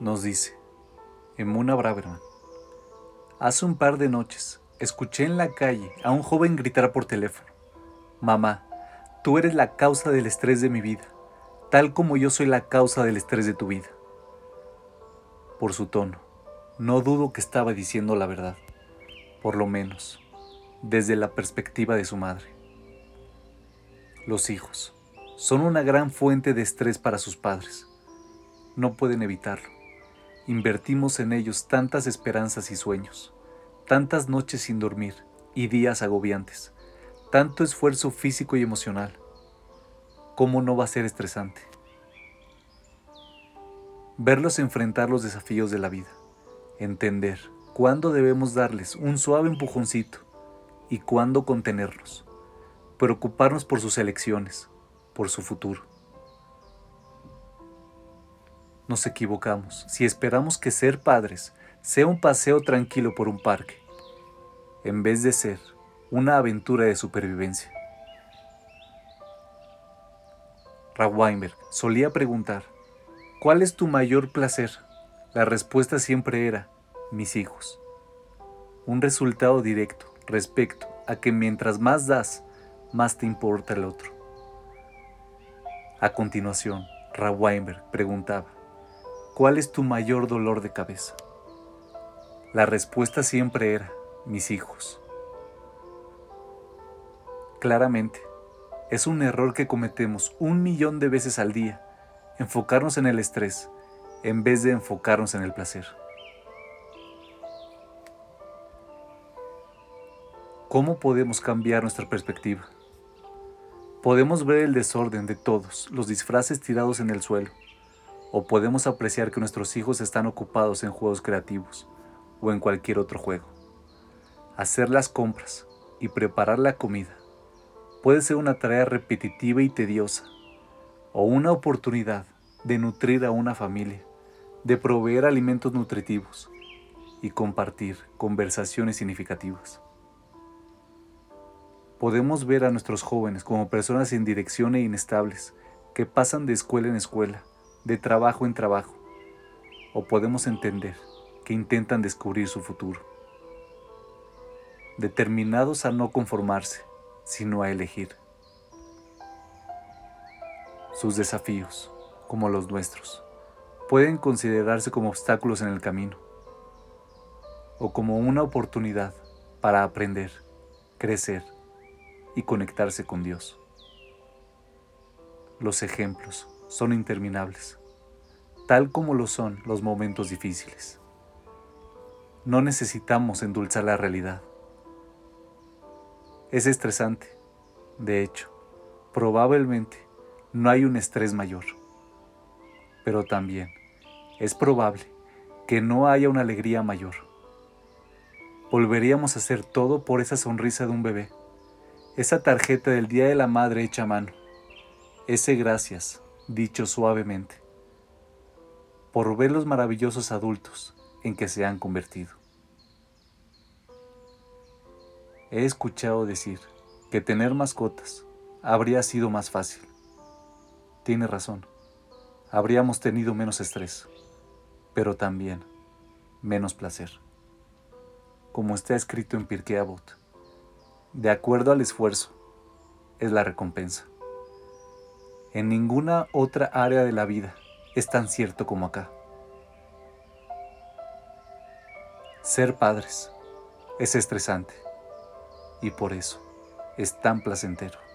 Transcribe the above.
nos dice Emuna Braverman. Hace un par de noches escuché en la calle a un joven gritar por teléfono, Mamá, tú eres la causa del estrés de mi vida, tal como yo soy la causa del estrés de tu vida. Por su tono, no dudo que estaba diciendo la verdad, por lo menos, desde la perspectiva de su madre. Los hijos son una gran fuente de estrés para sus padres. No pueden evitarlo Invertimos en ellos tantas esperanzas y sueños, tantas noches sin dormir y días agobiantes, tanto esfuerzo físico y emocional. ¿Cómo no va a ser estresante? Verlos enfrentar los desafíos de la vida, entender cuándo debemos darles un suave empujoncito y cuándo contenerlos, preocuparnos por sus elecciones, por su futuro nos equivocamos si esperamos que ser padres sea un paseo tranquilo por un parque, en vez de ser una aventura de supervivencia. Weinberg solía preguntar, ¿cuál es tu mayor placer? La respuesta siempre era, mis hijos. Un resultado directo respecto a que mientras más das, más te importa el otro. A continuación, Weinberg preguntaba, ¿cuál es tu mayor dolor de cabeza? La respuesta siempre era, mis hijos. Claramente, es un error que cometemos un millón de veces al día, enfocarnos en el estrés en vez de enfocarnos en el placer. ¿Cómo podemos cambiar nuestra perspectiva? Podemos ver el desorden de todos los disfraces tirados en el suelo o podemos apreciar que nuestros hijos están ocupados en juegos creativos o en cualquier otro juego. Hacer las compras y preparar la comida puede ser una tarea repetitiva y tediosa o una oportunidad de nutrir a una familia, de proveer alimentos nutritivos y compartir conversaciones significativas. Podemos ver a nuestros jóvenes como personas sin dirección e inestables que pasan de escuela en escuela de trabajo en trabajo, o podemos entender que intentan descubrir su futuro, determinados a no conformarse, sino a elegir. Sus desafíos, como los nuestros, pueden considerarse como obstáculos en el camino, o como una oportunidad para aprender, crecer y conectarse con Dios. Los ejemplos son interminables, tal como lo son los momentos difíciles. No necesitamos endulzar la realidad. Es estresante. De hecho, probablemente no hay un estrés mayor. Pero también es probable que no haya una alegría mayor. Volveríamos a hacer todo por esa sonrisa de un bebé, esa tarjeta del Día de la Madre hecha a mano, ese gracias dicho suavemente, por ver los maravillosos adultos en que se han convertido. He escuchado decir que tener mascotas habría sido más fácil. Tiene razón, habríamos tenido menos estrés, pero también menos placer. Como está escrito en Pirkei Avot, de acuerdo al esfuerzo es la recompensa. En ninguna otra área de la vida es tan cierto como acá. Ser padres es estresante y por eso es tan placentero.